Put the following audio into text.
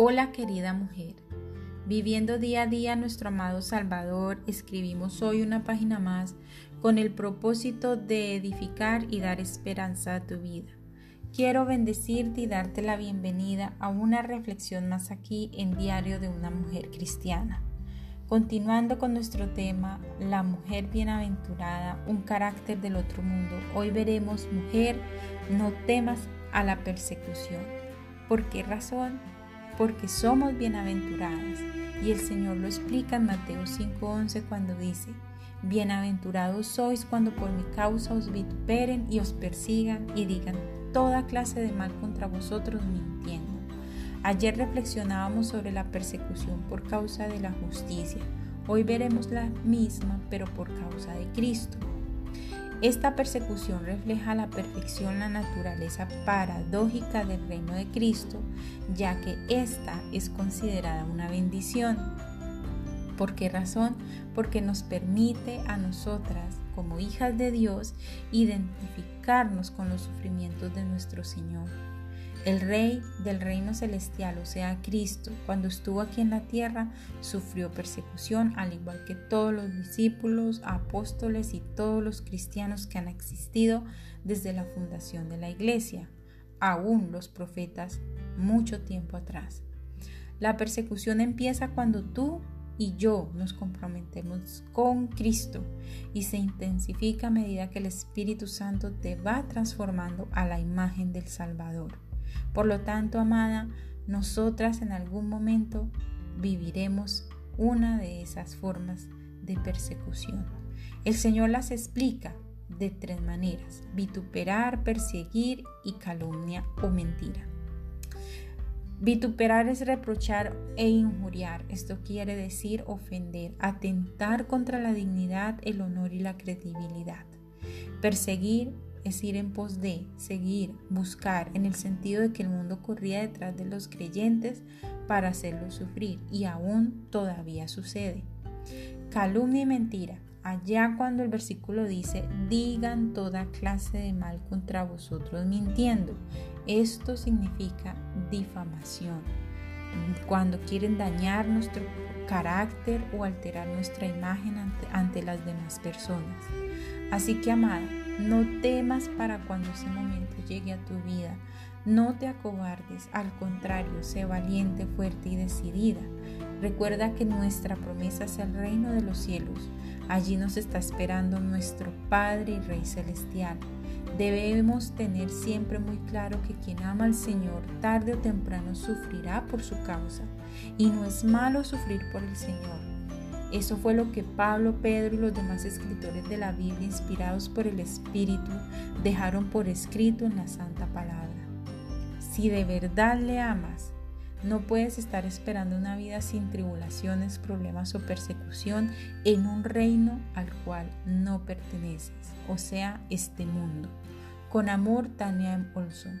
Hola querida mujer, viviendo día a día nuestro amado Salvador, escribimos hoy una página más con el propósito de edificar y dar esperanza a tu vida. Quiero bendecirte y darte la bienvenida a una reflexión más aquí en Diario de una Mujer Cristiana. Continuando con nuestro tema, la mujer bienaventurada, un carácter del otro mundo, hoy veremos, mujer, no temas a la persecución. ¿Por qué razón? Porque somos bienaventuradas. Y el Señor lo explica en Mateo 5:11 cuando dice, Bienaventurados sois cuando por mi causa os vituperen y os persigan y digan toda clase de mal contra vosotros mintiendo. Ayer reflexionábamos sobre la persecución por causa de la justicia. Hoy veremos la misma, pero por causa de Cristo. Esta persecución refleja la perfección, la naturaleza paradójica del reino de Cristo, ya que esta es considerada una bendición. ¿Por qué razón? Porque nos permite a nosotras, como hijas de Dios, identificarnos con los sufrimientos de nuestro Señor. El rey del reino celestial, o sea, Cristo, cuando estuvo aquí en la tierra, sufrió persecución, al igual que todos los discípulos, apóstoles y todos los cristianos que han existido desde la fundación de la iglesia, aún los profetas mucho tiempo atrás. La persecución empieza cuando tú y yo nos comprometemos con Cristo y se intensifica a medida que el Espíritu Santo te va transformando a la imagen del Salvador. Por lo tanto, amada, nosotras en algún momento viviremos una de esas formas de persecución. El Señor las explica de tres maneras, vituperar, perseguir y calumnia o mentira. Vituperar es reprochar e injuriar. Esto quiere decir ofender, atentar contra la dignidad, el honor y la credibilidad. Perseguir es ir en pos de, seguir, buscar, en el sentido de que el mundo corría detrás de los creyentes para hacerlos sufrir y aún todavía sucede. Calumnia y mentira. Allá cuando el versículo dice, digan toda clase de mal contra vosotros mintiendo. Esto significa difamación. Cuando quieren dañar nuestro carácter o alterar nuestra imagen ante, ante las demás personas. Así que, amada, no temas para cuando ese momento llegue a tu vida. No te acobardes, al contrario, sé valiente, fuerte y decidida. Recuerda que nuestra promesa es el reino de los cielos. Allí nos está esperando nuestro Padre y Rey Celestial. Debemos tener siempre muy claro que quien ama al Señor tarde o temprano sufrirá por su causa. Y no es malo sufrir por el Señor. Eso fue lo que Pablo, Pedro y los demás escritores de la Biblia, inspirados por el Espíritu, dejaron por escrito en la Santa Palabra. Si de verdad le amas, no puedes estar esperando una vida sin tribulaciones, problemas o persecución en un reino al cual no perteneces, o sea, este mundo. Con amor, Tania. Olson.